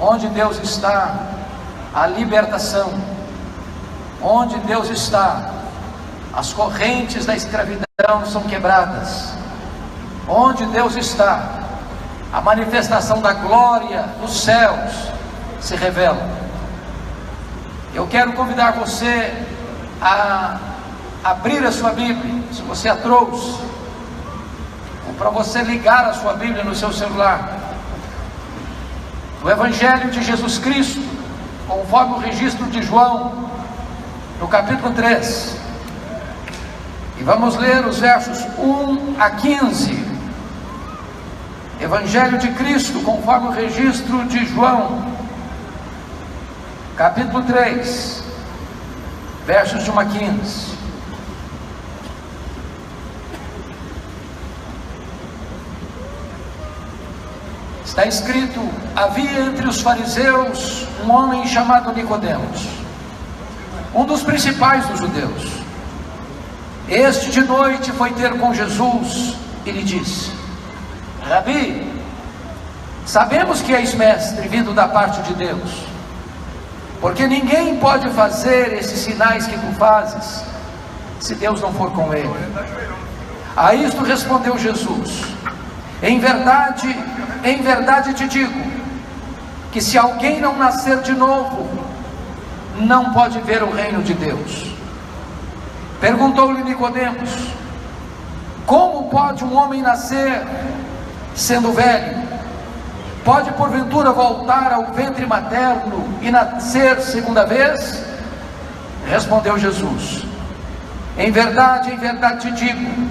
Onde Deus está, a libertação. Onde Deus está, as correntes da escravidão são quebradas. Onde Deus está, a manifestação da glória dos céus se revela. Eu quero convidar você a abrir a sua Bíblia, se você a trouxe, ou para você ligar a sua Bíblia no seu celular. O Evangelho de Jesus Cristo, conforme o registro de João, no capítulo 3. E vamos ler os versos 1 a 15. Evangelho de Cristo, conforme o registro de João, capítulo 3, versos de 1 a 15. Está escrito: havia entre os fariseus um homem chamado Nicodemos, um dos principais dos judeus. Este de noite foi ter com Jesus e lhe disse: Rabi, sabemos que és mestre vindo da parte de Deus, porque ninguém pode fazer esses sinais que tu fazes se Deus não for com ele. A isto respondeu Jesus: Em verdade, em verdade te digo, que se alguém não nascer de novo, não pode ver o reino de Deus. Perguntou-lhe Nicodemos: Como pode um homem nascer sendo velho? Pode porventura voltar ao ventre materno e nascer segunda vez? Respondeu Jesus: Em verdade, em verdade te digo: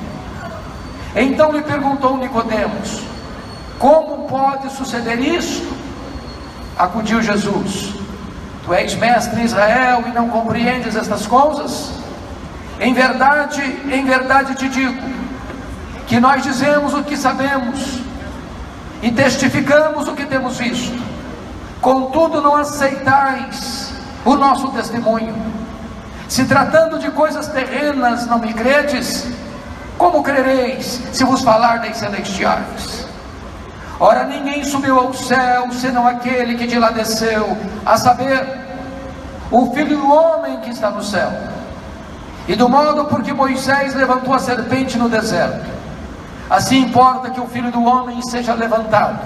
Então lhe perguntou Nicodemos: como pode suceder isso? Acudiu Jesus: Tu és mestre em Israel e não compreendes estas coisas? Em verdade, em verdade te digo, que nós dizemos o que sabemos e testificamos o que temos visto, contudo não aceitais o nosso testemunho. Se tratando de coisas terrenas não me credes, como crereis se vos falar das celestiais? Ora, ninguém subiu ao céu senão aquele que de lá desceu, a saber, o Filho do Homem que está no céu. E do modo por que Moisés levantou a serpente no deserto, assim importa que o Filho do Homem seja levantado,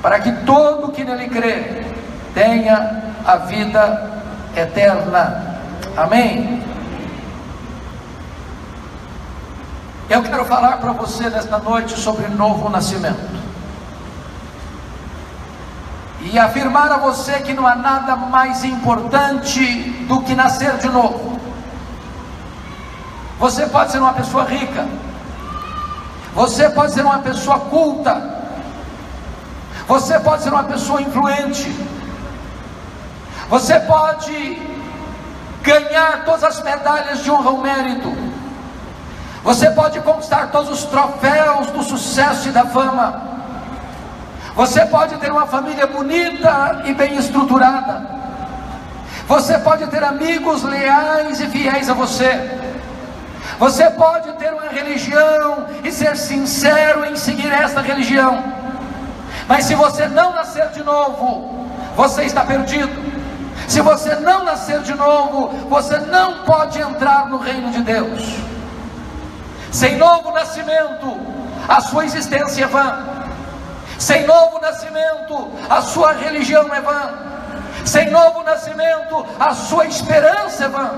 para que todo que nele crê tenha a vida eterna. Amém? Eu quero falar para você nesta noite sobre novo nascimento. E afirmar a você que não há nada mais importante do que nascer de novo. Você pode ser uma pessoa rica, você pode ser uma pessoa culta, você pode ser uma pessoa influente, você pode ganhar todas as medalhas de honra ao mérito, você pode conquistar todos os troféus do sucesso e da fama. Você pode ter uma família bonita e bem estruturada. Você pode ter amigos leais e fiéis a você. Você pode ter uma religião e ser sincero em seguir esta religião. Mas se você não nascer de novo, você está perdido. Se você não nascer de novo, você não pode entrar no reino de Deus. Sem novo nascimento, a sua existência é vã. Sem novo nascimento, a sua religião é vã. Sem novo nascimento, a sua esperança é vã.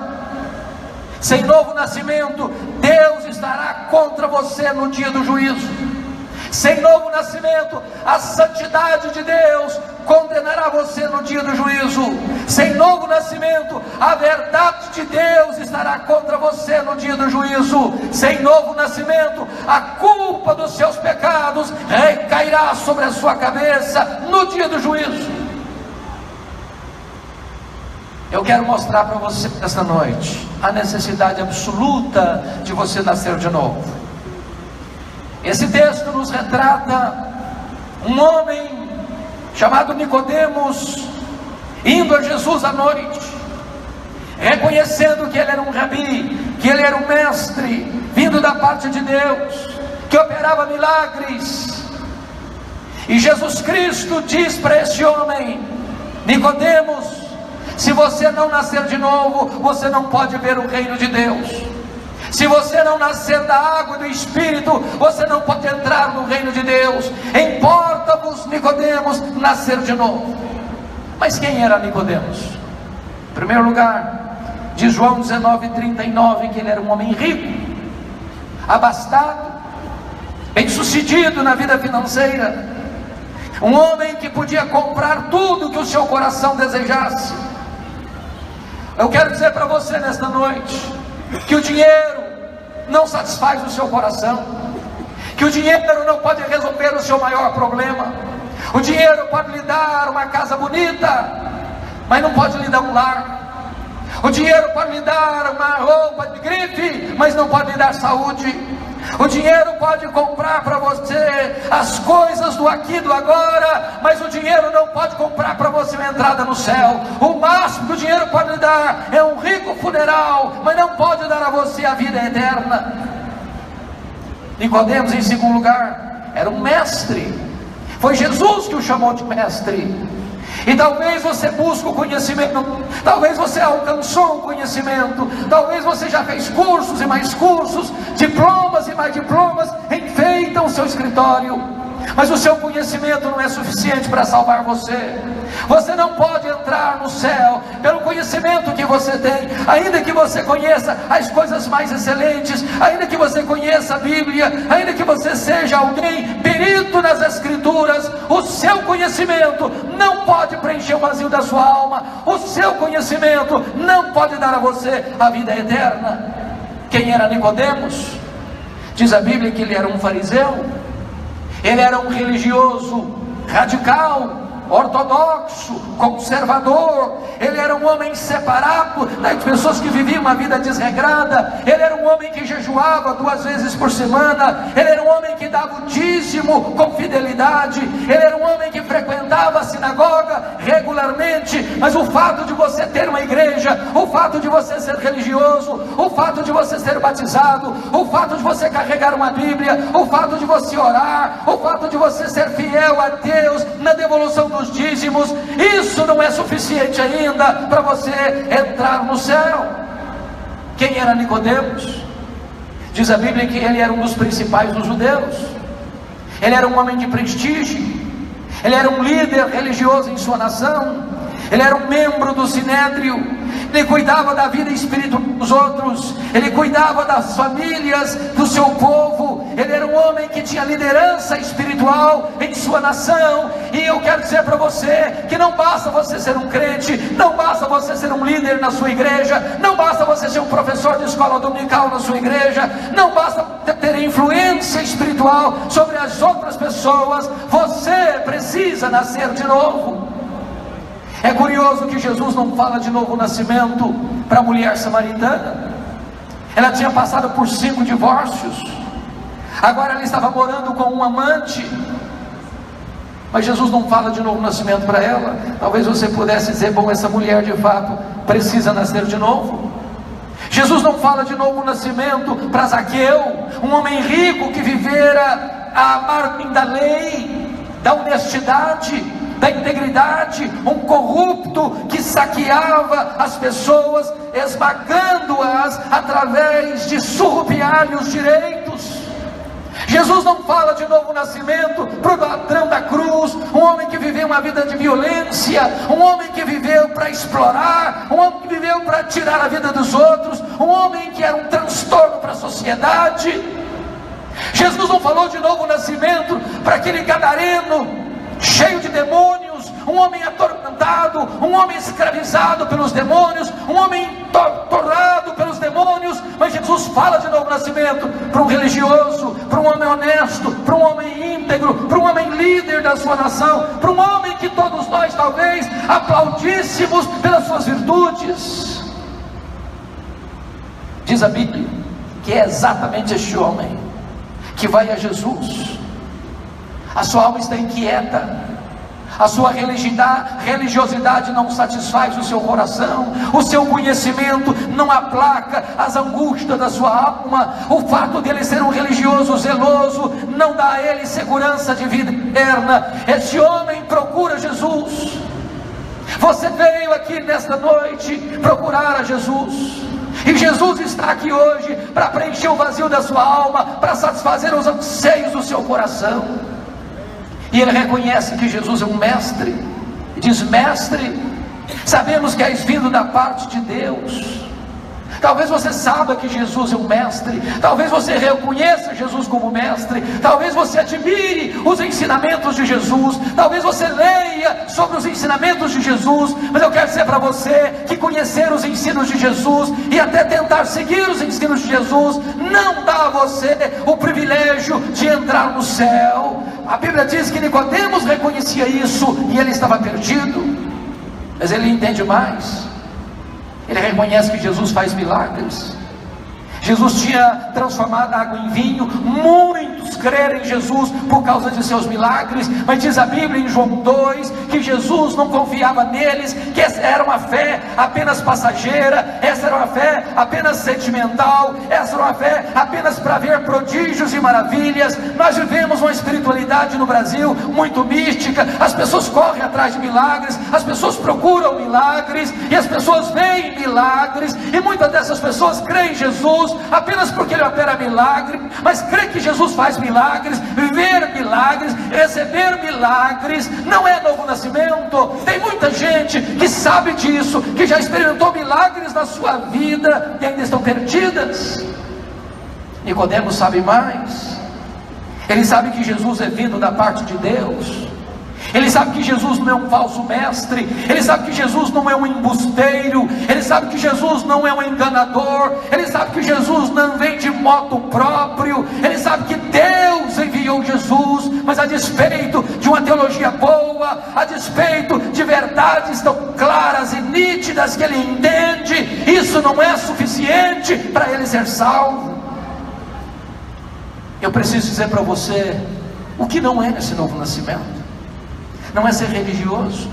Sem novo nascimento, Deus estará contra você no dia do juízo. Sem novo nascimento, a santidade de Deus condenará você no dia do juízo. Sem novo nascimento, a verdade de Deus estará contra você no dia do juízo. Sem novo nascimento, a culpa dos seus pecados recairá sobre a sua cabeça no dia do juízo. Eu quero mostrar para você esta noite a necessidade absoluta de você nascer de novo. Esse texto nos retrata um homem chamado Nicodemos indo a Jesus à noite, reconhecendo que ele era um rabi, que ele era um mestre, vindo da parte de Deus, que operava milagres. E Jesus Cristo diz para esse homem, Nicodemos, se você não nascer de novo, você não pode ver o reino de Deus. Se você não nascer da água e do Espírito, você não pode entrar no reino de Deus. Importa-vos, Nicodemos, nascer de novo. Mas quem era Nicodemos? Em primeiro lugar, diz João 19:39 que ele era um homem rico, abastado, bem-sucedido na vida financeira, um homem que podia comprar tudo que o seu coração desejasse. Eu quero dizer para você nesta noite que o dinheiro não satisfaz o seu coração, que o dinheiro não pode resolver o seu maior problema. O dinheiro pode lhe dar uma casa bonita, mas não pode lhe dar um lar. O dinheiro pode lhe dar uma roupa de grife, mas não pode lhe dar saúde. O dinheiro pode comprar para você as coisas do aqui do agora, mas o dinheiro não pode comprar para você uma entrada no céu. O máximo que o dinheiro pode lhe dar é um rico funeral, mas não pode dar a você a vida eterna. Nicodemos, em segundo lugar, era um mestre. Foi Jesus que o chamou de mestre. E talvez você busque o conhecimento, talvez você alcançou o conhecimento, talvez você já fez cursos e mais cursos, diplomas e mais diplomas, enfeitam o seu escritório mas o seu conhecimento não é suficiente para salvar você. Você não pode entrar no céu pelo conhecimento que você tem, ainda que você conheça as coisas mais excelentes, ainda que você conheça a Bíblia, ainda que você seja alguém perito nas Escrituras, o seu conhecimento não pode preencher o vazio da sua alma, o seu conhecimento não pode dar a você a vida eterna. Quem era Nicodemos? Diz a Bíblia que ele era um fariseu. Ele era um religioso radical, ortodoxo, conservador, ele era um homem separado das pessoas que viviam uma vida desregrada, ele era um homem que jejuava duas vezes por semana, ele era um homem que dava o dízimo com fidelidade, ele era um homem que frequentava a sinagoga regularmente, mas o fato de você ter uma igreja, o fato de você ser religioso, o fato de você ser batizado, o fato de você carregar uma Bíblia, o fato de você orar, o fato de você ser fiel a Deus na devolução dos dízimos, isso não é suficiente ainda para você entrar no céu. Quem era Nicodemos? Diz a Bíblia que ele era um dos principais dos judeus. Ele era um homem de prestígio. Ele era um líder religioso em sua nação. Ele era um membro do sinédrio. Ele cuidava da vida espiritual dos outros, ele cuidava das famílias do seu povo, ele era um homem que tinha liderança espiritual em sua nação, e eu quero dizer para você que não basta você ser um crente, não basta você ser um líder na sua igreja, não basta você ser um professor de escola dominical na sua igreja, não basta ter influência espiritual sobre as outras pessoas, você precisa nascer de novo. É curioso que Jesus não fala de novo nascimento para a mulher samaritana. Ela tinha passado por cinco divórcios. Agora ela estava morando com um amante. Mas Jesus não fala de novo nascimento para ela. Talvez você pudesse dizer: bom, essa mulher de fato precisa nascer de novo. Jesus não fala de novo nascimento para Zaqueu, um homem rico que vivera a margem da lei, da honestidade, da integridade, um corrupto que saqueava as pessoas, esmagando-as através de surrupiar os direitos. Jesus não fala de novo nascimento para o ladrão da cruz, um homem que viveu uma vida de violência, um homem que viveu para explorar, um homem que viveu para tirar a vida dos outros, um homem que era um transtorno para a sociedade. Jesus não falou de novo nascimento para aquele gadareno cheio de demônios, um homem atormentado, um homem escravizado pelos demônios, um homem torturado pelos demônios. Mas Jesus fala de novo nascimento para um religioso, para um homem honesto, para um homem íntegro, para um homem líder da sua nação, para um homem que todos nós talvez aplaudíssemos pelas suas virtudes. Diz a Bíblia que é exatamente este homem que vai a Jesus. A sua alma está inquieta, a sua religiosidade não satisfaz o seu coração, o seu conhecimento não aplaca as angústias da sua alma, o fato de ele ser um religioso zeloso não dá a ele segurança de vida eterna. Esse homem procura Jesus. Você veio aqui nesta noite procurar a Jesus. E Jesus está aqui hoje para preencher o vazio da sua alma, para satisfazer os anseios do seu coração. E ele reconhece que Jesus é um mestre. E diz: Mestre, sabemos que és vindo da parte de Deus. Talvez você saiba que Jesus é um mestre, talvez você reconheça Jesus como mestre, talvez você admire os ensinamentos de Jesus, talvez você leia sobre os ensinamentos de Jesus, mas eu quero dizer para você que conhecer os ensinos de Jesus e até tentar seguir os ensinos de Jesus não dá a você o privilégio de entrar no céu. A Bíblia diz que Nicodemos reconhecia isso e ele estava perdido, mas ele entende mais. Ele reconhece que Jesus faz milagres. Jesus tinha transformado água em vinho, creram em Jesus por causa de seus milagres, mas diz a Bíblia em João 2 que Jesus não confiava neles, que essa era uma fé apenas passageira, essa era uma fé apenas sentimental, essa era uma fé apenas para ver prodígios e maravilhas. Nós vivemos uma espiritualidade no Brasil muito mística, as pessoas correm atrás de milagres, as pessoas procuram milagres e as pessoas veem milagres, e muitas dessas pessoas creem em Jesus apenas porque Ele opera milagre, mas crer que Jesus faz milagres, ver milagres, receber milagres, não é novo nascimento. Tem muita gente que sabe disso, que já experimentou milagres na sua vida e ainda estão perdidas. Nicodemos sabe mais. Ele sabe que Jesus é vindo da parte de Deus. Ele sabe que Jesus não é um falso mestre, ele sabe que Jesus não é um embusteiro, ele sabe que Jesus não é um enganador, ele sabe que Jesus não vem de moto próprio, ele sabe que Deus enviou Jesus, mas a despeito de uma teologia boa, a despeito de verdades tão claras e nítidas que ele entende, isso não é suficiente para ele ser salvo. Eu preciso dizer para você o que não é esse novo nascimento não é ser religioso.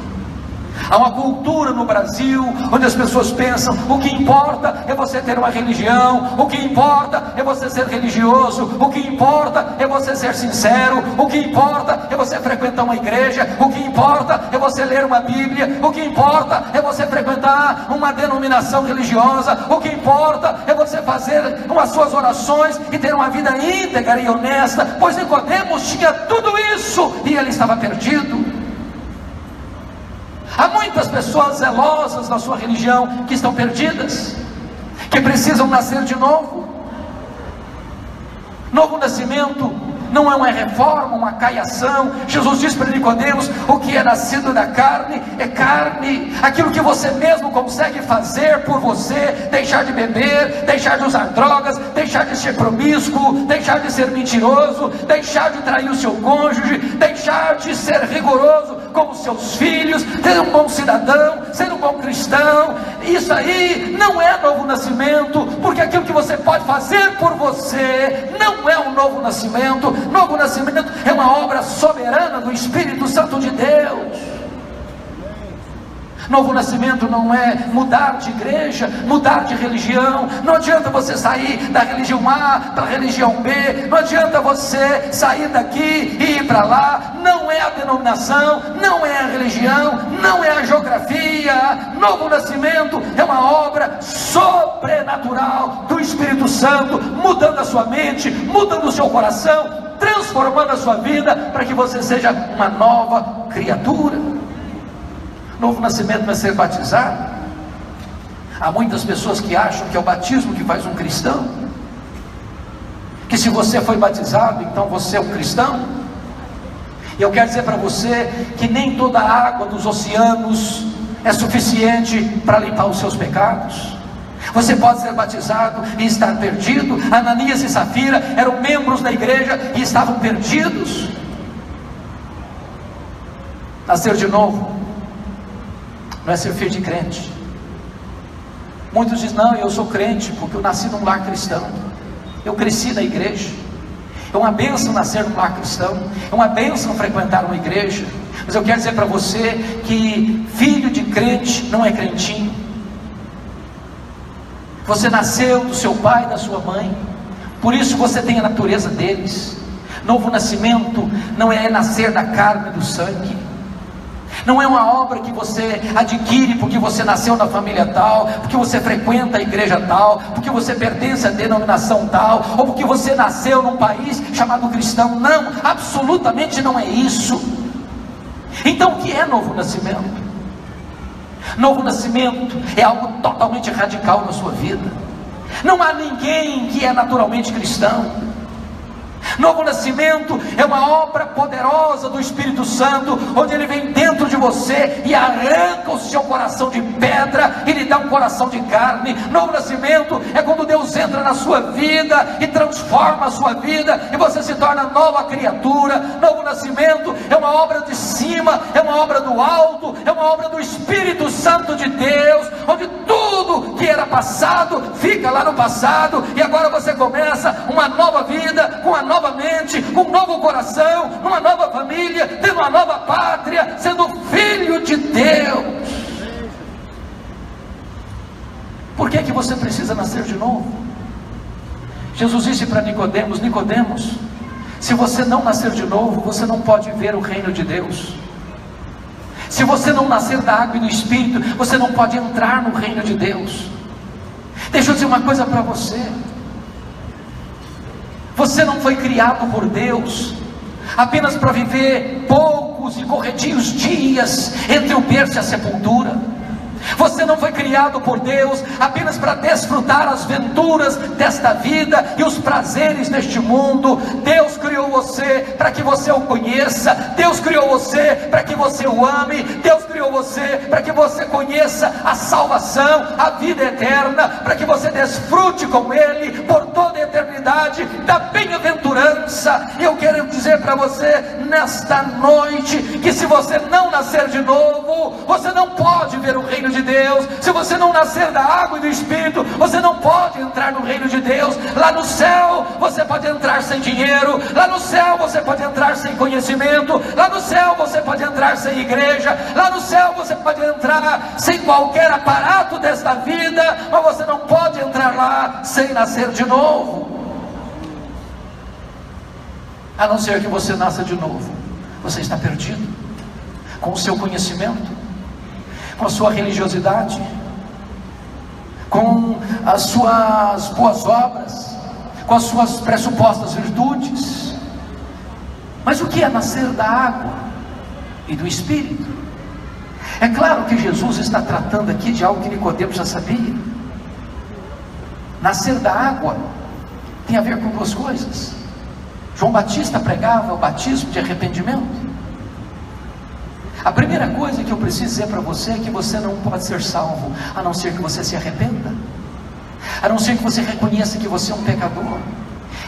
Há uma cultura no Brasil onde as pessoas pensam: o que importa é você ter uma religião, o que importa é você ser religioso, o que importa é você ser sincero, o que importa é você frequentar uma igreja, o que importa é você ler uma Bíblia, o que importa é você frequentar uma denominação religiosa, o que importa é você fazer as suas orações e ter uma vida íntegra e honesta. Pois Nicodemos tinha tudo isso e ele estava perdido. Há muitas pessoas zelosas na sua religião que estão perdidas, que precisam nascer de novo. Novo nascimento não é uma reforma, uma caiação. Jesus diz para Nicodemos: o que é nascido da carne é carne. Aquilo que você mesmo consegue fazer por você, deixar de beber, deixar de usar drogas, deixar de ser promíscuo, deixar de ser mentiroso, deixar de trair o seu cônjuge, deixar de ser rigoroso com os seus filhos, ser um bom cidadão, ser um bom cristão. Isso aí não é novo nascimento, porque aquilo que você pode fazer por você não é um novo nascimento, Novo nascimento é uma obra soberana do Espírito Santo de Deus. Novo nascimento não é mudar de igreja, mudar de religião. Não adianta você sair da religião A para a religião B. Não adianta você sair daqui e ir para lá. Não é a denominação, não é a religião, não é a geografia. Novo nascimento é uma obra sobrenatural do Espírito Santo, mudando a sua mente, mudando o seu coração, transformando a sua vida para que você seja uma nova criatura. Novo nascimento vai ser batizado. Há muitas pessoas que acham que é o batismo que faz um cristão. Que se você foi batizado, então você é um cristão. E eu quero dizer para você que nem toda a água dos oceanos é suficiente para limpar os seus pecados. Você pode ser batizado e estar perdido. Ananias e Safira eram membros da igreja e estavam perdidos. Nascer de novo não é ser filho de crente. Muitos dizem, não, eu sou crente porque eu nasci num lar cristão, eu cresci na igreja. É uma benção nascer num lar cristão, é uma benção frequentar uma igreja. Mas eu quero dizer para você que filho de crente não é crentinho. Você nasceu do seu pai e da sua mãe, por isso você tem a natureza deles. Novo nascimento não é nascer da carne e do sangue. Não é uma obra que você adquire porque você nasceu na família tal, porque você frequenta a igreja tal, porque você pertence à denominação tal, ou porque você nasceu num país chamado cristão. Não, absolutamente não é isso. Então, o que é novo nascimento? Novo nascimento é algo totalmente radical na sua vida. Não há ninguém que é naturalmente cristão. Novo nascimento é uma obra poderosa do Espírito Santo, onde ele vem dentro de você e arranca o seu coração de pedra e lhe dá um coração de carne. Novo nascimento é quando Deus entra na sua vida e transforma a sua vida e você se torna nova criatura. Novo nascimento é uma obra de cima, é uma obra do alto, é uma obra do Espírito Santo de Deus, onde tudo que era passado fica lá no passado e agora você começa uma nova vida com a nova mente, com um novo coração, numa nova família, tendo uma nova pátria, sendo filho de Deus. Por que, que você precisa nascer de novo? Jesus disse para Nicodemos, Nicodemos, se você não nascer de novo, você não pode ver o reino de Deus. Se você não nascer da água e do Espírito, você não pode entrar no reino de Deus. Deixa eu dizer uma coisa para você. Você não foi criado por Deus apenas para viver poucos e corretios dias entre o berço e a sepultura. Você não foi criado por Deus apenas para desfrutar as venturas desta vida e os prazeres deste mundo. Deus criou você para que você o conheça. Deus criou você para que você o ame. Deus criou você para que você conheça a salvação, a vida eterna, para que você desfrute com Ele por toda a eternidade da bem-aventurança. Eu quero dizer para você nesta noite que se você não nascer de novo, você não pode ver o reino de Deus. Se você não nascer da água e do Espírito, você não pode entrar no reino de Deus. Lá no céu você pode entrar sem dinheiro, lá no céu você pode entrar sem conhecimento, lá no céu você pode entrar sem igreja, lá no céu você pode entrar sem qualquer aparato desta vida, mas você não pode entrar lá sem nascer de novo. A não ser que você nasça de novo, você está perdido. Com o seu conhecimento com a sua religiosidade, com as suas boas obras, com as suas pressupostas virtudes. Mas o que é nascer da água e do Espírito? É claro que Jesus está tratando aqui de algo que Nicodemo já sabia. Nascer da água tem a ver com duas coisas. João Batista pregava o batismo de arrependimento. A primeira coisa que eu preciso dizer para você é que você não pode ser salvo a não ser que você se arrependa, a não ser que você reconheça que você é um pecador.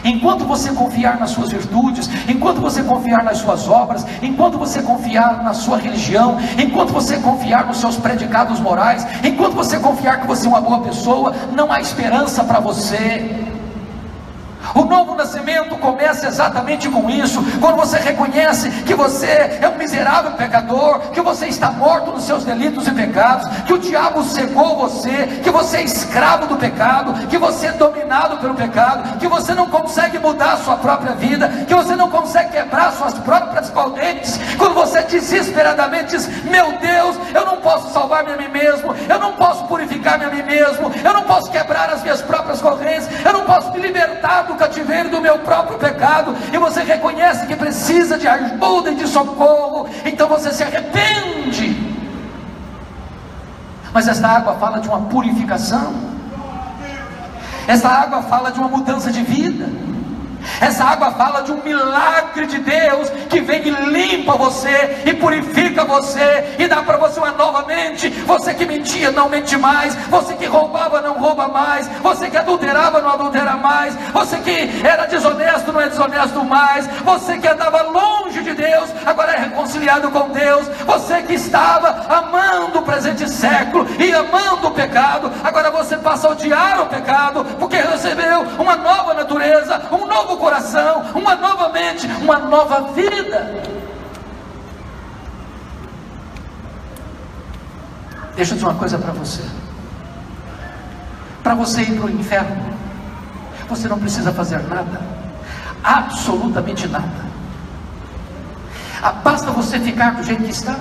Enquanto você confiar nas suas virtudes, enquanto você confiar nas suas obras, enquanto você confiar na sua religião, enquanto você confiar nos seus predicados morais, enquanto você confiar que você é uma boa pessoa, não há esperança para você. O novo nascimento começa exatamente com isso, quando você reconhece que você é um miserável pecador, que você está morto nos seus delitos e pecados, que o diabo cegou você, que você é escravo do pecado, que você é dominado pelo pecado, que você não consegue mudar a sua própria vida, que você não consegue quebrar suas próprias correntes, quando você desesperadamente diz: Meu Deus, eu não posso salvar-me a mim mesmo, eu não posso purificar-me a mim mesmo, eu não posso quebrar as minhas próprias correntes, eu não posso me libertar do cativeiro do meu próprio pecado, e você reconhece que precisa de ajuda e de socorro, então você se arrepende. Mas esta água fala de uma purificação, essa água fala de uma mudança de vida. Essa água fala de um milagre de Deus que vem e limpa você e purifica você e dá para você uma nova mente. Você que mentia, não mente mais. Você que roubava, não rouba mais. Você que adulterava, não adultera mais. Você que era desonesto, não é desonesto mais. Você que andava longe de Deus agora é reconciliado com Deus. Você que estava amando o presente século e amando o pecado, agora você passa a odiar o pecado, porque recebeu uma nova natureza, um novo coração, uma nova mente, uma nova vida. Deixa eu dizer uma coisa para você. Para você ir para o inferno, você não precisa fazer nada, absolutamente nada. Ah, basta você ficar do jeito que está,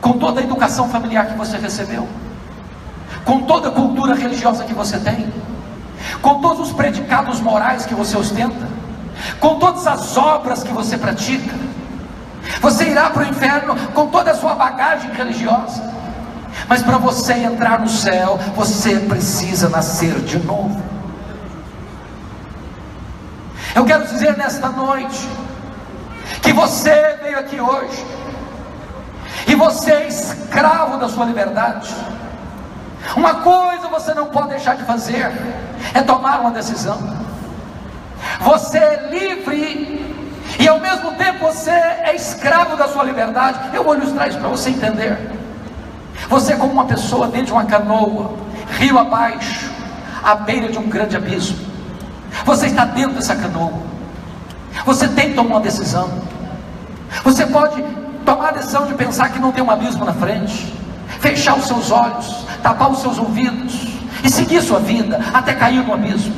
com toda a educação familiar que você recebeu, com toda a cultura religiosa que você tem, com todos os predicados morais que você ostenta, com todas as obras que você pratica. Você irá para o inferno com toda a sua bagagem religiosa. Mas para você entrar no céu, você precisa nascer de novo. Eu quero dizer nesta noite que você veio aqui hoje e você é escravo da sua liberdade. Uma coisa você não pode deixar de fazer é tomar uma decisão. Você é livre e ao mesmo tempo você é escravo da sua liberdade. Eu vou ilustrar isso para você entender. Você, como uma pessoa dentro de uma canoa, rio abaixo, à beira de um grande abismo. Você está dentro dessa canoa. Você tem que tomar uma decisão. Você pode tomar a decisão de pensar que não tem um abismo na frente, fechar os seus olhos, tapar os seus ouvidos e seguir sua vida até cair no abismo.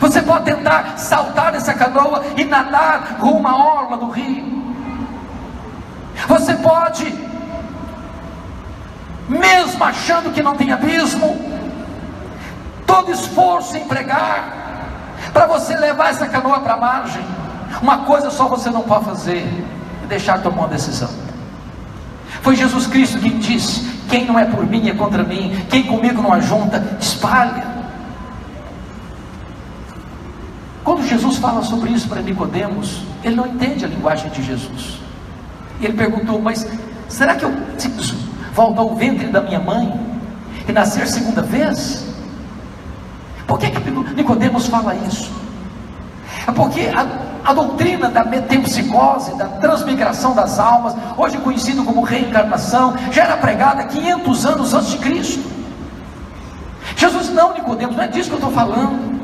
Você pode tentar saltar nessa canoa e nadar rumo à orla do rio. Você pode mesmo achando que não tem abismo, todo esforço empregar para você levar essa canoa para a margem, uma coisa só você não pode fazer: é deixar tomar uma decisão. Foi Jesus Cristo quem disse: quem não é por mim é contra mim, quem comigo não ajunta, espalha. Quando Jesus fala sobre isso para Nicodemos, ele não entende a linguagem de Jesus. E ele perguntou: Mas será que eu preciso voltar ao ventre da minha mãe e nascer segunda vez? Por que, que Nicodemos fala isso? É porque a, a doutrina da metempsicose, da transmigração das almas, hoje conhecido como reencarnação, já era pregada 500 anos antes de Cristo. Jesus não, Nicodemos, não é disso que eu estou falando.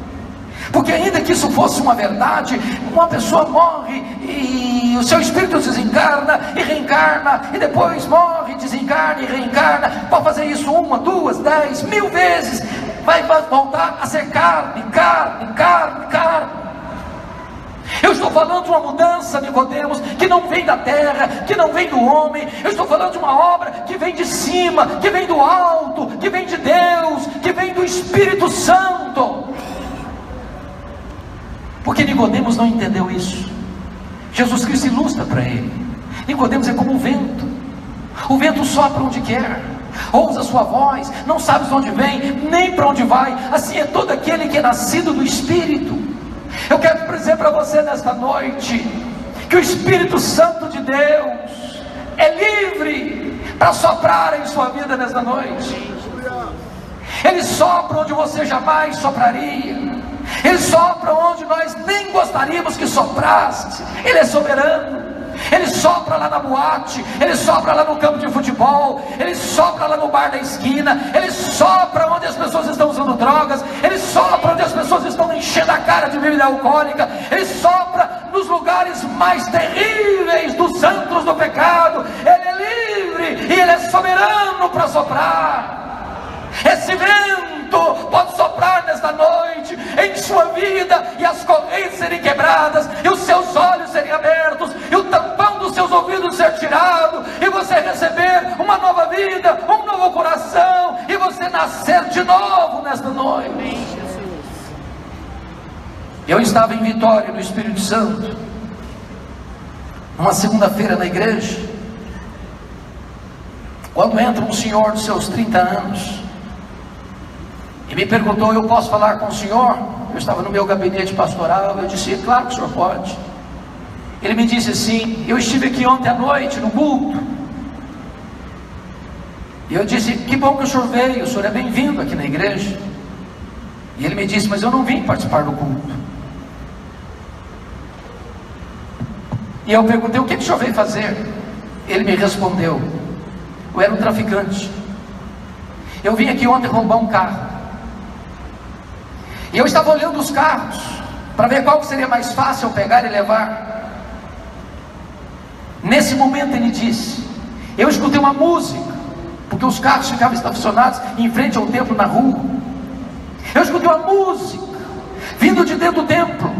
Porque ainda que isso fosse uma verdade, uma pessoa morre e o seu espírito desencarna e reencarna, e depois morre, desencarna e reencarna, pode fazer isso uma, duas, dez, mil vezes, vai voltar a ser carne, carne, carne, carne. Eu estou falando de uma mudança, Nicodemos, que não vem da terra, que não vem do homem. Eu estou falando de uma obra que vem de cima, que vem do alto, que vem de Deus, que vem do Espírito Santo. Porque Nicodemos não entendeu isso. Jesus Cristo ilustra para ele. Nicodemos é como o vento. O vento sopra onde quer. Ousa sua voz, não sabes onde vem, nem para onde vai. Assim é todo aquele que é nascido do Espírito. Eu quero dizer para você nesta noite que o Espírito Santo de Deus é livre para soprar em sua vida nesta noite. Ele sopra onde você jamais sopraria. Ele sopra onde nós nem gostaríamos que soprasse. Ele é soberano. Ele sopra lá na boate, ele sopra lá no campo de futebol, ele sopra lá no bar da esquina, ele sopra onde as pessoas estão usando drogas, ele sopra onde as pessoas estão enchendo a cara de bebida alcoólica, ele sopra nos lugares mais terríveis dos antros do pecado. Ele é livre e ele é soberano para soprar. Esse vento pode soprar nesta noite em sua vida e as correntes serem quebradas, nascer de novo nesta noite. Eu estava em Vitória, no Espírito Santo, uma segunda-feira na igreja, quando entra um senhor dos seus 30 anos, e me perguntou: Eu posso falar com o senhor? Eu estava no meu gabinete pastoral. Eu disse: Claro que o senhor pode. Ele me disse assim: Eu estive aqui ontem à noite no culto. E eu disse: Que bom que o senhor veio, o senhor é bem-vindo aqui na igreja. E ele me disse: Mas eu não vim participar do culto. E eu perguntei: o que, que o senhor veio fazer? Ele me respondeu: eu era um traficante. Eu vim aqui ontem roubar um carro. E eu estava olhando os carros para ver qual seria mais fácil eu pegar e levar. Nesse momento ele disse: Eu escutei uma música, porque os carros ficavam estacionados em frente ao templo na rua. Eu escutei uma música vindo de dentro do templo.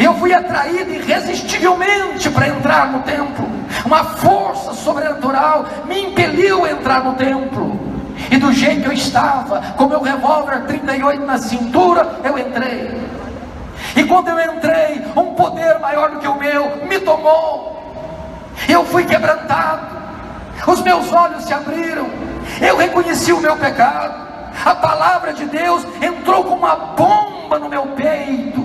Eu fui atraído irresistivelmente para entrar no templo. Uma força sobrenatural me impeliu a entrar no templo. E do jeito que eu estava, com meu revólver 38 na cintura, eu entrei. E quando eu entrei, um poder maior do que o meu me tomou. Eu fui quebrantado. Os meus olhos se abriram. Eu reconheci o meu pecado. A palavra de Deus entrou como uma bomba no meu peito.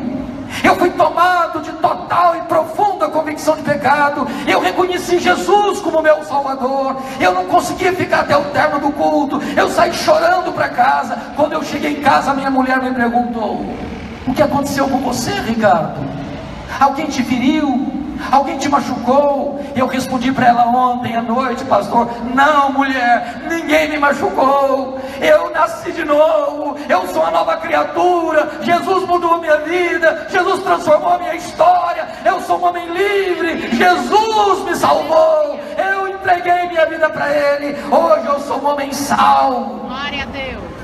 Eu fui tomado de total e profunda convicção de pecado. Eu reconheci Jesus como meu Salvador. Eu não conseguia ficar até o término do culto. Eu saí chorando para casa. Quando eu cheguei em casa, minha mulher me perguntou: O que aconteceu com você, Ricardo? Alguém te feriu? Alguém te machucou? Eu respondi para ela ontem à noite, pastor: Não, mulher, ninguém me machucou. Eu nasci de novo. Eu sou uma nova criatura. Jesus mudou a minha vida. Jesus transformou a minha história. Eu sou um homem livre. Jesus me salvou. Eu entreguei minha vida para Ele. Hoje eu sou um homem salvo. Glória a Deus.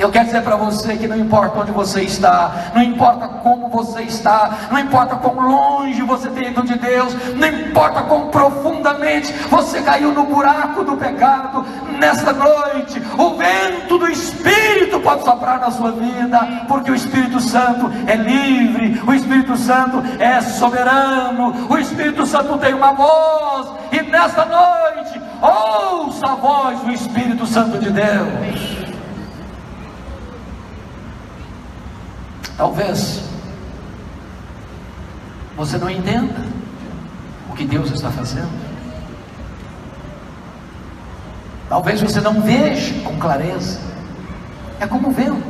Eu quero dizer para você que não importa onde você está, não importa como você está, não importa quão longe você tem ido de Deus, não importa quão profundamente você caiu no buraco do pecado, nesta noite, o vento do Espírito pode soprar na sua vida, porque o Espírito Santo é livre, o Espírito Santo é soberano, o Espírito Santo tem uma voz, e nesta noite, ouça a voz do Espírito Santo de Deus. Talvez você não entenda o que Deus está fazendo. Talvez você não veja com clareza. É como o vento.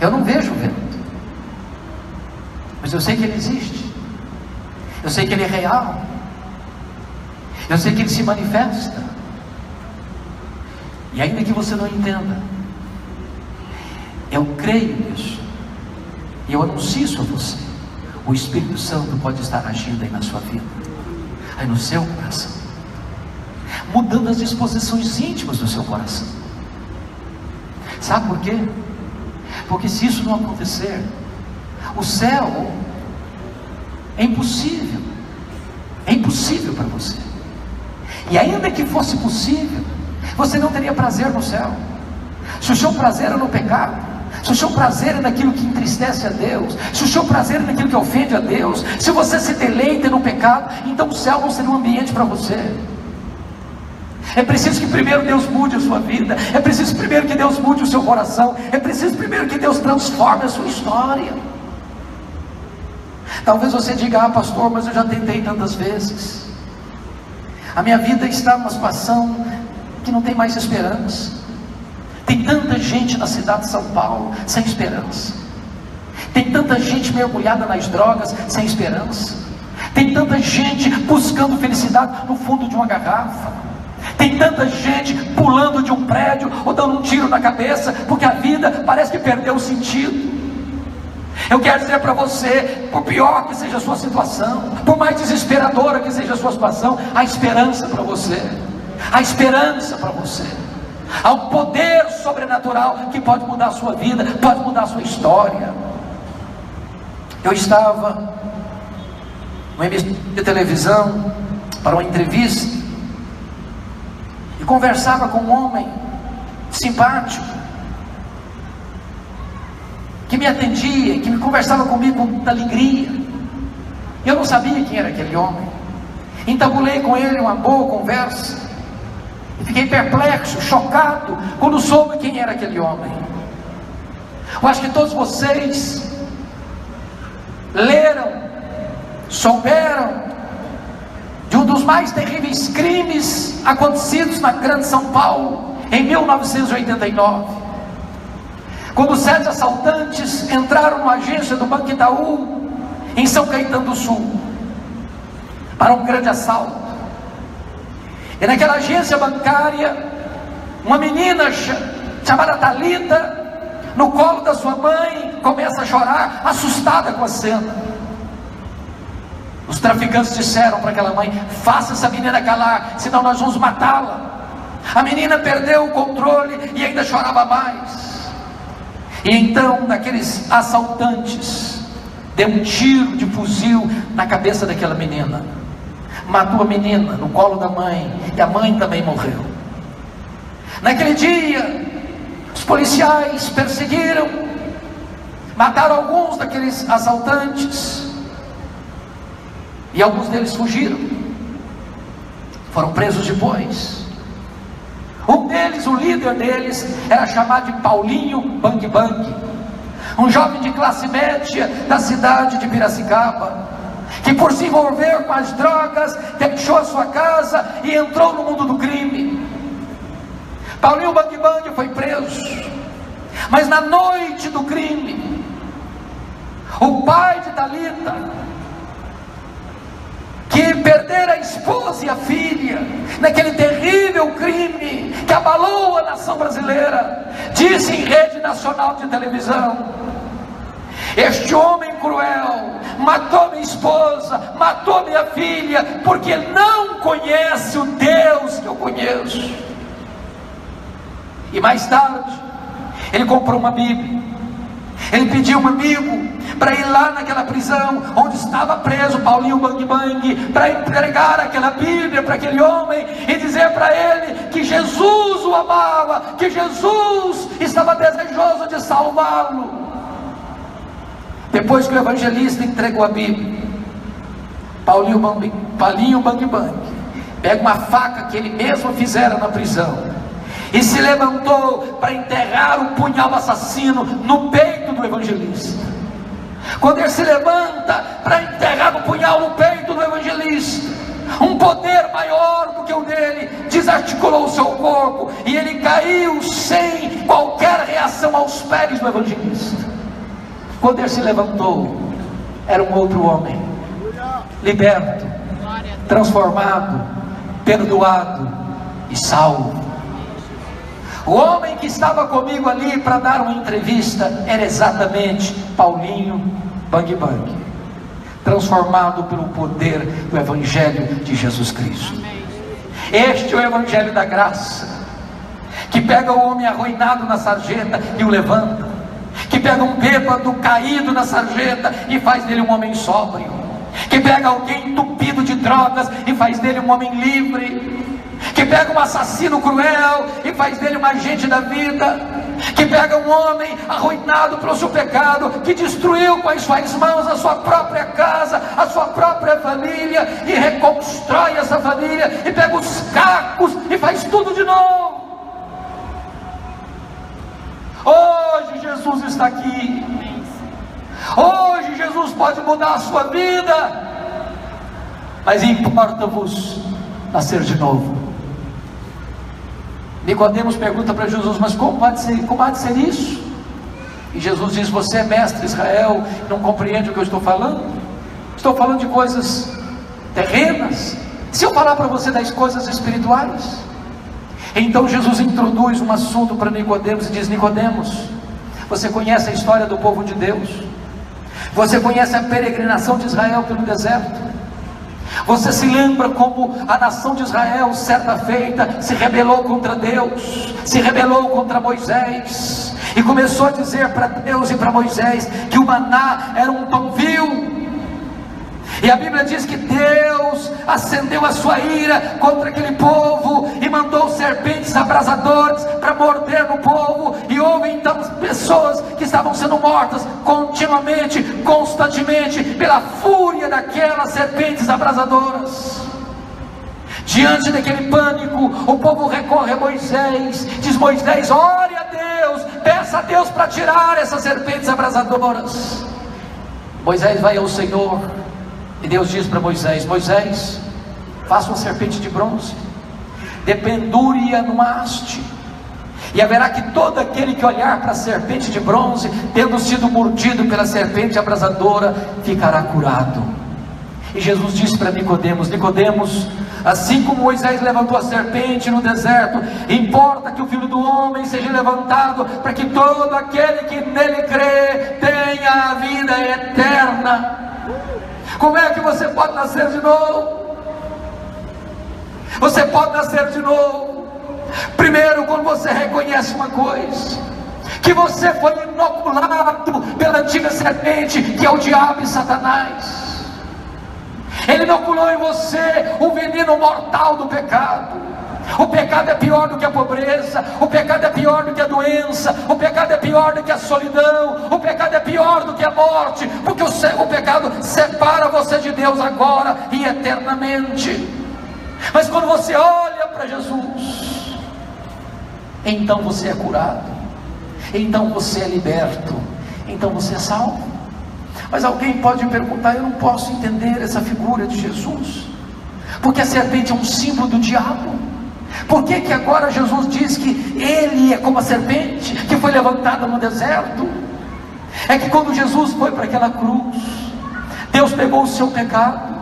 Eu não vejo o vento. Mas eu sei que ele existe. Eu sei que ele é real. Eu sei que ele se manifesta. E ainda que você não entenda, eu creio nisso. E eu anuncio isso a você. O Espírito Santo pode estar agindo aí na sua vida, aí no seu coração, mudando as disposições íntimas do seu coração. Sabe por quê? Porque se isso não acontecer, o céu é impossível. É impossível para você. E ainda que fosse possível, você não teria prazer no céu. Se o seu prazer é no pecado, se o seu prazer é naquilo que entristece a Deus, se o seu prazer é naquilo que ofende a Deus, se você se deleita no pecado, então o céu não será um ambiente para você. É preciso que primeiro Deus mude a sua vida, é preciso primeiro que Deus mude o seu coração, é preciso primeiro que Deus transforme a sua história. Talvez você diga, ah, pastor, mas eu já tentei tantas vezes. A minha vida está numa situação que não tem mais esperança. Tem tanta gente na cidade de São Paulo sem esperança. Tem tanta gente mergulhada nas drogas sem esperança. Tem tanta gente buscando felicidade no fundo de uma garrafa. Tem tanta gente pulando de um prédio ou dando um tiro na cabeça, porque a vida parece que perdeu o sentido. Eu quero dizer para você, por pior que seja a sua situação, por mais desesperadora que seja a sua situação, há esperança para você. Há esperança para você. Há um poder sobrenatural que pode mudar a sua vida, pode mudar a sua história. Eu estava numa emissora de televisão para uma entrevista e conversava com um homem simpático que me atendia, que me conversava comigo com muita alegria. Eu não sabia quem era aquele homem. Entabulei com ele uma boa conversa. Fiquei perplexo, chocado, quando soube quem era aquele homem. Eu acho que todos vocês leram, souberam de um dos mais terríveis crimes acontecidos na Grande São Paulo, em 1989. Quando sete assaltantes entraram numa agência do Banco Itaú, em São Caetano do Sul. para um grande assalto. E naquela agência bancária, uma menina chamada Talita, no colo da sua mãe, começa a chorar, assustada com a cena. Os traficantes disseram para aquela mãe: faça essa menina calar, senão nós vamos matá-la. A menina perdeu o controle e ainda chorava mais. E então, daqueles assaltantes, deu um tiro de fuzil na cabeça daquela menina. Matou a menina no colo da mãe, e a mãe também morreu. Naquele dia, os policiais perseguiram, mataram alguns daqueles assaltantes, e alguns deles fugiram, foram presos depois. Um deles, o líder deles, era chamado de Paulinho Bang Bang, um jovem de classe média da cidade de Piracicaba, que por se envolver com as drogas, deixou a sua casa e entrou no mundo do crime. Paulinho Bang Bang foi preso, mas na noite do crime, o pai de Talita que perdera a esposa e a filha, naquele terrível crime que abalou a nação brasileira, disse em rede nacional de televisão: Este homem cruel matou minha esposa, matou minha filha, porque não conhece o Deus que eu conheço. E mais tarde, ele comprou uma Bíblia. Ele pediu um amigo para ir lá naquela prisão onde estava preso Paulinho Bang Bang, para entregar aquela Bíblia para aquele homem e dizer para ele que Jesus o amava, que Jesus estava desejoso de salvá-lo. Depois que o evangelista entregou a Bíblia, Paulinho Bang, Paulinho Bang Bang pega uma faca que ele mesmo fizera na prisão e se levantou para enterrar o punhal assassino no peito do evangelista. Quando ele se levanta para enterrar o punhal no peito do evangelista, um poder maior do que o dele desarticulou o seu corpo e ele caiu sem qualquer reação aos pés do evangelista. Quando ele se levantou, era um outro homem, liberto, transformado, perdoado e salvo. O homem que estava comigo ali para dar uma entrevista era exatamente Paulinho Bang Bang, transformado pelo poder do Evangelho de Jesus Cristo. Este é o Evangelho da graça, que pega o homem arruinado na sarjeta e o levanta, que pega um bêbado caído na sarjeta e faz dele um homem sóbrio, que pega alguém entupido de drogas e faz dele um homem livre. Que pega um assassino cruel e faz dele um agente da vida, que pega um homem arruinado pelo seu pecado, que destruiu com as suas mãos a sua própria casa, a sua própria família, e reconstrói essa família, e pega os cacos e faz tudo de novo. Hoje Jesus está aqui. Hoje Jesus pode mudar a sua vida. Mas importa-vos nascer de novo. Nicodemos pergunta para Jesus, mas como pode ser, como pode ser isso? E Jesus diz: Você é mestre Israel, não compreende o que eu estou falando? Estou falando de coisas terrenas. Se eu falar para você das coisas espirituais, então Jesus introduz um assunto para Nicodemos e diz: Nicodemos, você conhece a história do povo de Deus? Você conhece a peregrinação de Israel pelo deserto? Você se lembra como a nação de Israel, certa feita, se rebelou contra Deus, se rebelou contra Moisés, e começou a dizer para Deus e para Moisés que o maná era um pão vil, e a Bíblia diz que Deus acendeu a sua ira contra aquele povo e mandou serpentes abrasadores para morder no povo. E houve então pessoas que estavam sendo mortas continuamente, constantemente, pela fúria daquelas serpentes abrasadoras. Diante daquele pânico, o povo recorre a Moisés, diz Moisés: ore a Deus, peça a Deus para tirar essas serpentes abrasadoras. Moisés vai ao Senhor, e Deus diz para Moisés: Moisés, faça uma serpente de bronze, dependure-a numa haste, e haverá que todo aquele que olhar para a serpente de bronze, tendo sido mordido pela serpente abrasadora, ficará curado. E Jesus disse para Nicodemos: Nicodemos, assim como Moisés levantou a serpente no deserto, importa que o filho do homem seja levantado, para que todo aquele que nele crê tenha a vida eterna. Como é que você pode nascer de novo? Você pode nascer de novo. Primeiro, quando você reconhece uma coisa, que você foi inoculado pela antiga serpente, que é o diabo e Satanás. Ele inoculou em você o veneno mortal do pecado. O pecado é pior do que a pobreza, o pecado é pior do que a doença, o pecado é pior do que a solidão, o pecado é pior do que a morte, porque o, o pecado separa você de Deus agora e eternamente. Mas quando você olha para Jesus, então você é curado, então você é liberto, então você é salvo. Mas alguém pode perguntar: eu não posso entender essa figura de Jesus, porque a serpente é um símbolo do diabo. Por que, que agora Jesus diz que ele é como a serpente que foi levantada no deserto? É que quando Jesus foi para aquela cruz, Deus pegou o seu pecado,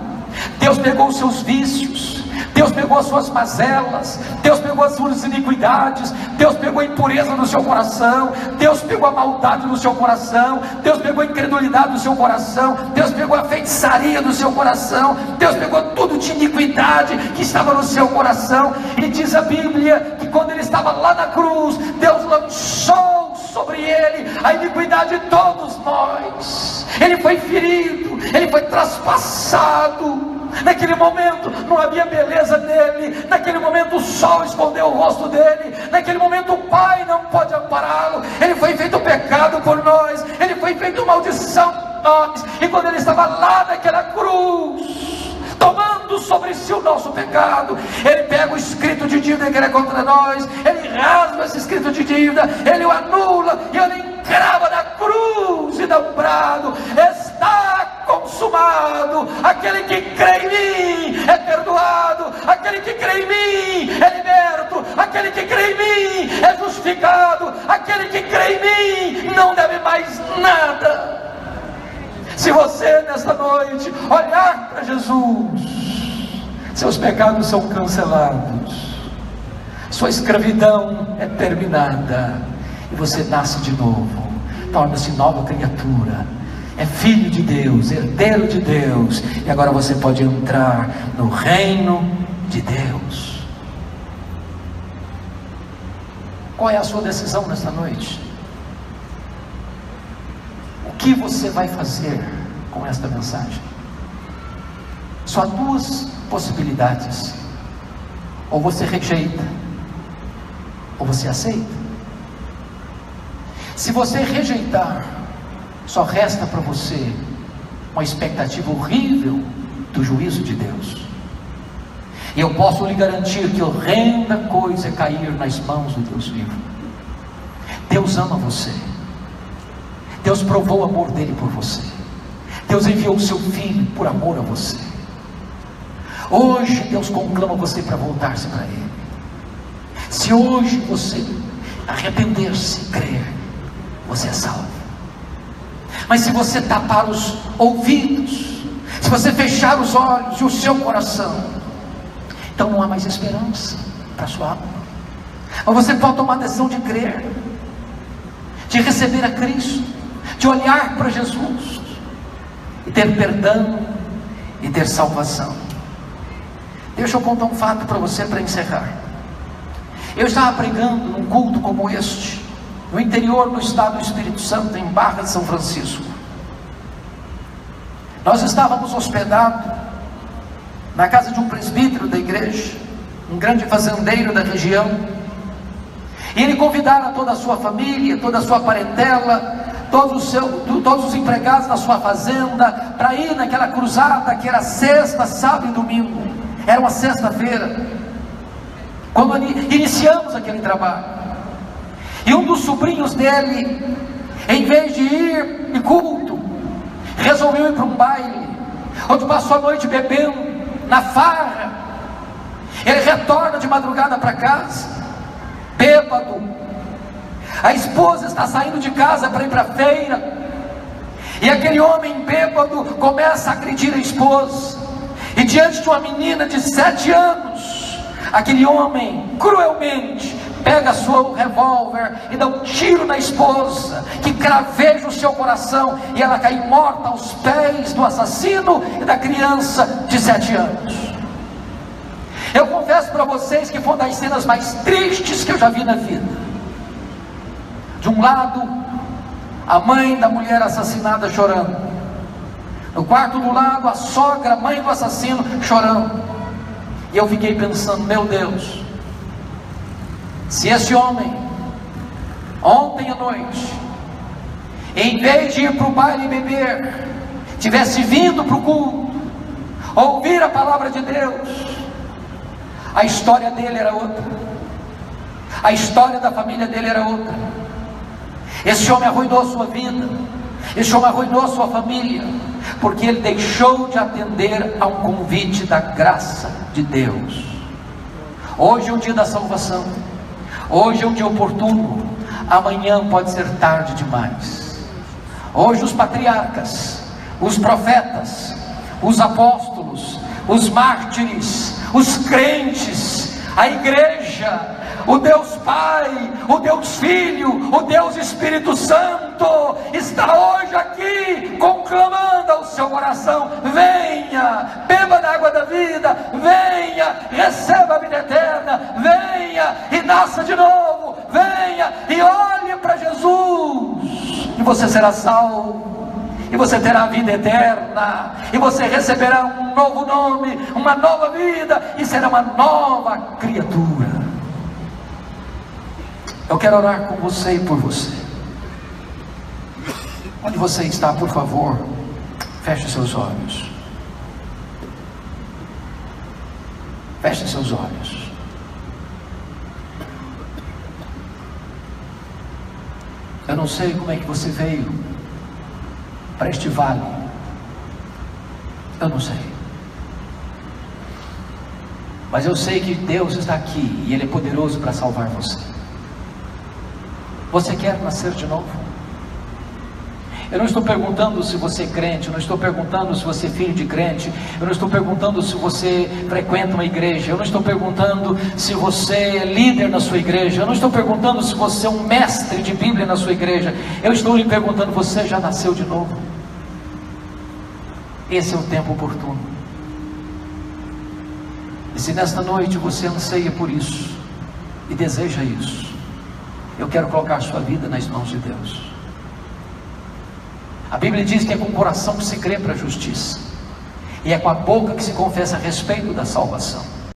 Deus pegou os seus vícios, Deus pegou as suas mazelas, Deus pegou as suas iniquidades, Deus pegou a impureza no seu coração, Deus pegou a maldade no seu coração, Deus pegou a incredulidade no seu coração, Deus pegou a feitiçaria do seu coração, Deus pegou tudo de iniquidade que estava no seu coração, e diz a Bíblia que quando ele estava lá na cruz, Deus lançou sobre ele a iniquidade de todos nós. Ele foi ferido, ele foi traspassado. Naquele momento não havia beleza nele, naquele momento o sol escondeu o rosto dele, naquele momento o Pai não pode ampará-lo. Ele foi feito pecado por nós, ele foi feito maldição por nós. E quando ele estava lá naquela cruz, tomando sobre si o nosso pecado. Ele pega o escrito de dívida que era contra nós, ele rasga esse escrito de dívida, ele o anula e ele encrava na cruz e dá um brado: está consumado. Aquele que crê em mim é perdoado, aquele que crê em mim é liberto, aquele que crê em mim é justificado, aquele que crê em mim não deve mais nada. Se você nesta noite olhar para Jesus, seus pecados são cancelados, sua escravidão é terminada. E você nasce de novo, torna-se nova criatura, é filho de Deus, herdeiro de Deus, e agora você pode entrar no reino de Deus. Qual é a sua decisão nesta noite? que você vai fazer com esta mensagem? Só duas possibilidades: ou você rejeita, ou você aceita. Se você rejeitar, só resta para você uma expectativa horrível do juízo de Deus. E eu posso lhe garantir que horrenda coisa é cair nas mãos do Deus vivo. Deus ama você. Deus provou o amor dele por você. Deus enviou o seu filho por amor a você. Hoje Deus conclama você para voltar-se para Ele. Se hoje você arrepender-se e crer, você é salvo. Mas se você tapar os ouvidos, se você fechar os olhos e o seu coração, então não há mais esperança para a sua alma. Mas você pode tomar a decisão de crer, de receber a Cristo de olhar para Jesus e ter perdão e ter salvação. Deixa eu contar um fato para você para encerrar. Eu estava pregando num culto como este, no interior do estado do Espírito Santo, em Barra de São Francisco. Nós estávamos hospedados na casa de um presbítero da igreja, um grande fazendeiro da região, e ele convidara toda a sua família, toda a sua parentela, todos os, seu, todos os empregados da sua fazenda, para ir naquela cruzada que era sexta, sábado e domingo. Era uma sexta-feira. Quando iniciamos aquele trabalho. E um dos sobrinhos dele, em vez de ir em culto, resolveu ir para um baile, onde passou a noite bebendo, na farra. Ele retorna de madrugada para casa, bêbado, a esposa está saindo de casa para ir para a feira. E aquele homem bêbado começa a agredir a esposa. diante de uma menina de sete anos, aquele homem cruelmente pega seu revólver e dá um tiro na esposa, que craveja o seu coração e ela cai morta aos pés do assassino e da criança de sete anos. Eu confesso para vocês que foi uma das cenas mais tristes que eu já vi na vida. De um lado, a mãe da mulher assassinada chorando. No quarto do lado, a sogra, mãe do assassino, chorando. E eu fiquei pensando, meu Deus, se esse homem, ontem à noite, em vez de ir para o baile beber, tivesse vindo para o culto, ouvir a palavra de Deus, a história dele era outra, a história da família dele era outra. Esse homem arruinou sua vida, esse homem arruinou sua família, porque ele deixou de atender a um convite da graça de Deus. Hoje é o dia da salvação. Hoje é um dia oportuno, amanhã pode ser tarde demais. Hoje os patriarcas, os profetas, os apóstolos, os mártires, os crentes, a igreja, o Deus Pai, o Deus Filho, o Deus Espírito Santo está hoje aqui conclamando ao seu coração: venha, beba da água da vida, venha, receba a vida eterna, venha e nasça de novo, venha e olhe para Jesus, e você será salvo e você terá a vida eterna, e você receberá um novo nome, uma nova vida, e será uma nova criatura. Eu quero orar com você e por você. Onde você está, por favor, feche seus olhos. Feche seus olhos. Eu não sei como é que você veio para este vale. Eu não sei. Mas eu sei que Deus está aqui e Ele é poderoso para salvar você. Você quer nascer de novo? Eu não estou perguntando se você é crente, eu não estou perguntando se você é filho de crente, eu não estou perguntando se você frequenta uma igreja, eu não estou perguntando se você é líder na sua igreja, eu não estou perguntando se você é um mestre de Bíblia na sua igreja, eu estou lhe perguntando: você já nasceu de novo? Esse é o tempo oportuno. E se nesta noite você anseia por isso e deseja isso, eu quero colocar a sua vida nas mãos de Deus. A Bíblia diz que é com o coração que se crê para a justiça, e é com a boca que se confessa a respeito da salvação.